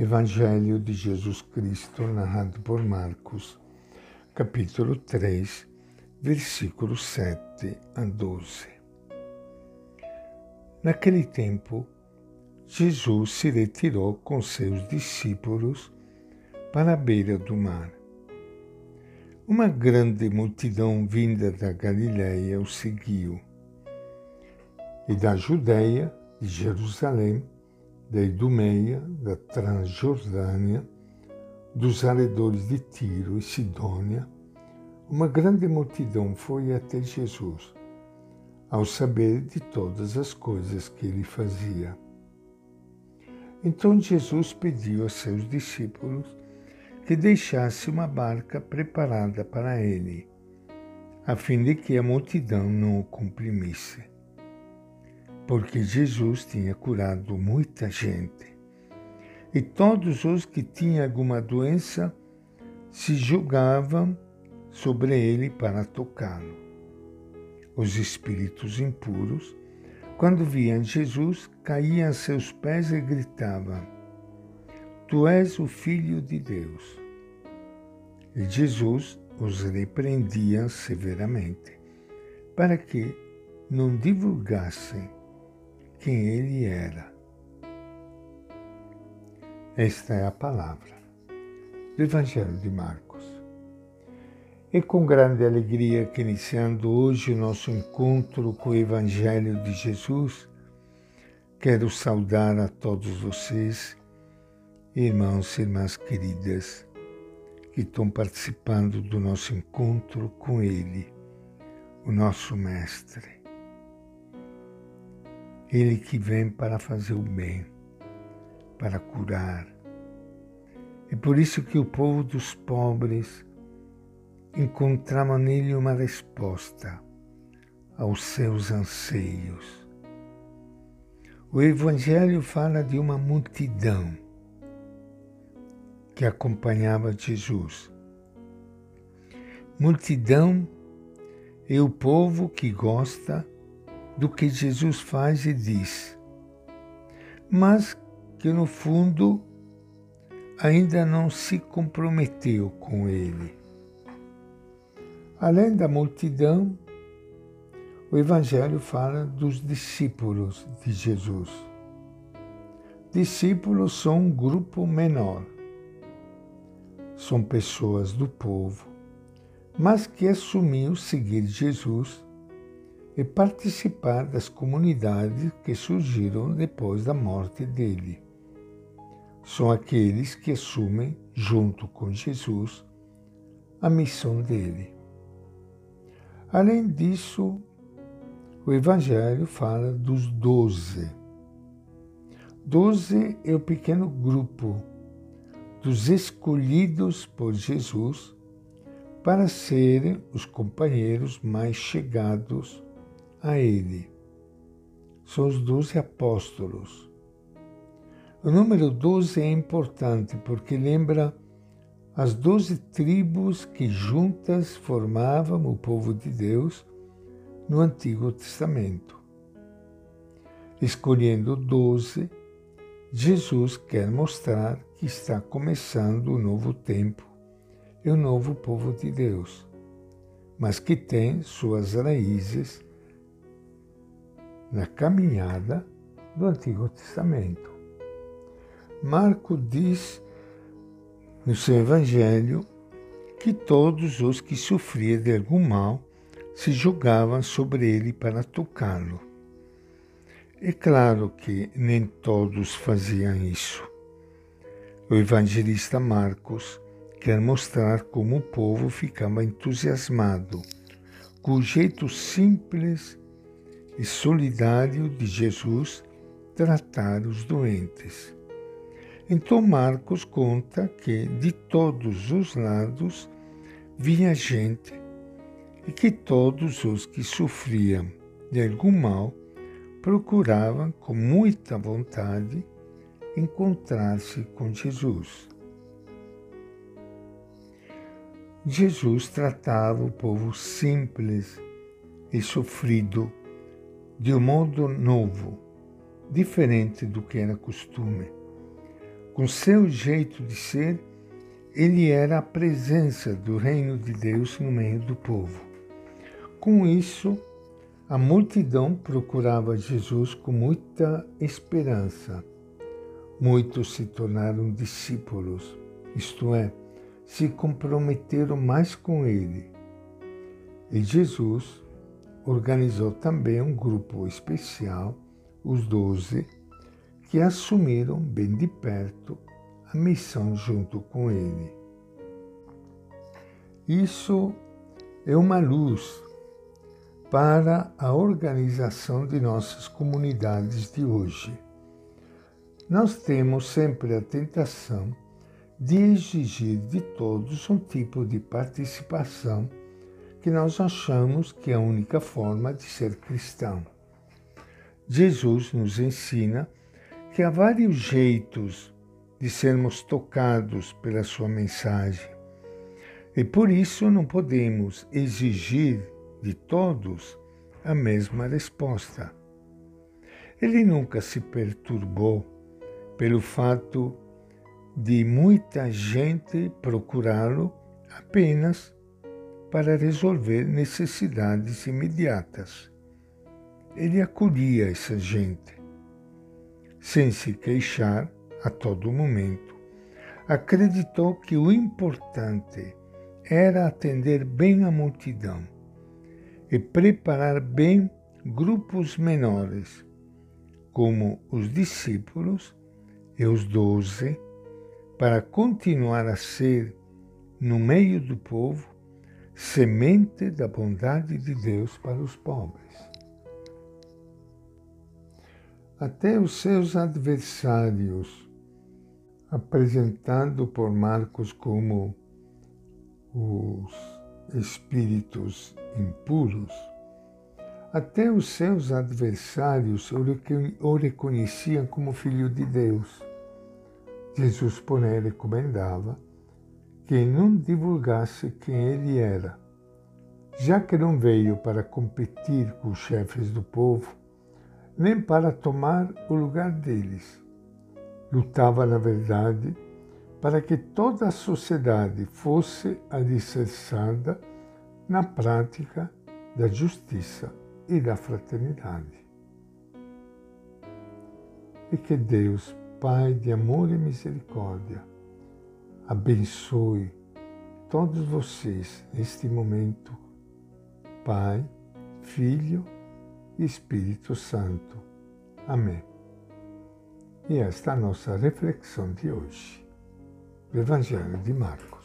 Evangelho de Jesus Cristo, narrado por Marcos, capítulo 3, versículos 7 a 12. Naquele tempo, Jesus se retirou com seus discípulos para a beira do mar. Uma grande multidão vinda da Galiléia o seguiu, e da Judéia, de Jerusalém, da Idumeia, da Transjordânia, dos arredores de Tiro e Sidônia, uma grande multidão foi até Jesus, ao saber de todas as coisas que ele fazia. Então Jesus pediu a seus discípulos que deixasse uma barca preparada para ele, a fim de que a multidão não o comprimisse porque Jesus tinha curado muita gente. E todos os que tinham alguma doença se julgavam sobre ele para tocá-lo. Os espíritos impuros, quando viam Jesus, caíam a seus pés e gritavam: Tu és o Filho de Deus. E Jesus os repreendia severamente, para que não divulgassem quem ele era. Esta é a palavra do Evangelho de Marcos. E com grande alegria que iniciando hoje o nosso encontro com o Evangelho de Jesus, quero saudar a todos vocês, irmãos e irmãs queridas, que estão participando do nosso encontro com Ele, o nosso Mestre. Ele que vem para fazer o bem, para curar. É por isso que o povo dos pobres encontrava nele uma resposta aos seus anseios. O Evangelho fala de uma multidão que acompanhava Jesus. Multidão é o povo que gosta do que Jesus faz e diz, mas que no fundo ainda não se comprometeu com ele. Além da multidão, o Evangelho fala dos discípulos de Jesus. Discípulos são um grupo menor. São pessoas do povo, mas que assumiu seguir Jesus e participar das comunidades que surgiram depois da morte dele. São aqueles que assumem, junto com Jesus, a missão dele. Além disso, o Evangelho fala dos doze. Doze é o pequeno grupo dos escolhidos por Jesus para serem os companheiros mais chegados a ele. São os doze apóstolos. O número doze é importante porque lembra as doze tribos que juntas formavam o povo de Deus no Antigo Testamento. Escolhendo doze, Jesus quer mostrar que está começando o novo tempo e o novo povo de Deus, mas que tem suas raízes na caminhada do Antigo Testamento. Marco diz no seu Evangelho que todos os que sofriam de algum mal se julgavam sobre ele para tocá-lo. É claro que nem todos faziam isso. O evangelista Marcos quer mostrar como o povo ficava entusiasmado com o jeito simples e solidário de Jesus tratar os doentes. Então Marcos conta que de todos os lados vinha gente e que todos os que sofriam de algum mal procuravam com muita vontade encontrar-se com Jesus. Jesus tratava o povo simples e sofrido de um modo novo, diferente do que era costume, Com seu jeito de ser, ele era a presença do reino de Deus no meio do povo. Com isso, a multidão procurava Jesus com muita esperança. Muitos se tornaram discípulos, isto é, se comprometeram mais com ele. E Jesus organizou também um grupo especial, os doze, que assumiram bem de perto a missão junto com ele. Isso é uma luz para a organização de nossas comunidades de hoje. Nós temos sempre a tentação de exigir de todos um tipo de participação que nós achamos que é a única forma de ser cristão. Jesus nos ensina que há vários jeitos de sermos tocados pela sua mensagem. E por isso não podemos exigir de todos a mesma resposta. Ele nunca se perturbou pelo fato de muita gente procurá-lo apenas para resolver necessidades imediatas. Ele acolhia essa gente, sem se queixar a todo momento. Acreditou que o importante era atender bem a multidão e preparar bem grupos menores, como os discípulos e os doze, para continuar a ser, no meio do povo, semente da bondade de Deus para os pobres. Até os seus adversários apresentado por Marcos como os espíritos impuros, até os seus adversários o reconheciam como filho de Deus. Jesus, porém, recomendava que não divulgasse quem ele era, já que não veio para competir com os chefes do povo, nem para tomar o lugar deles Lutava, na verdade, para que toda a sociedade fosse alicerçada na prática da justiça e da fraternidade. E que Deus, Pai de amor e misericórdia, abençoe todos vocês neste momento, Pai, Filho e Espírito Santo. Amém. E esta é a nossa reflexão de hoje, do Evangelho de Marcos.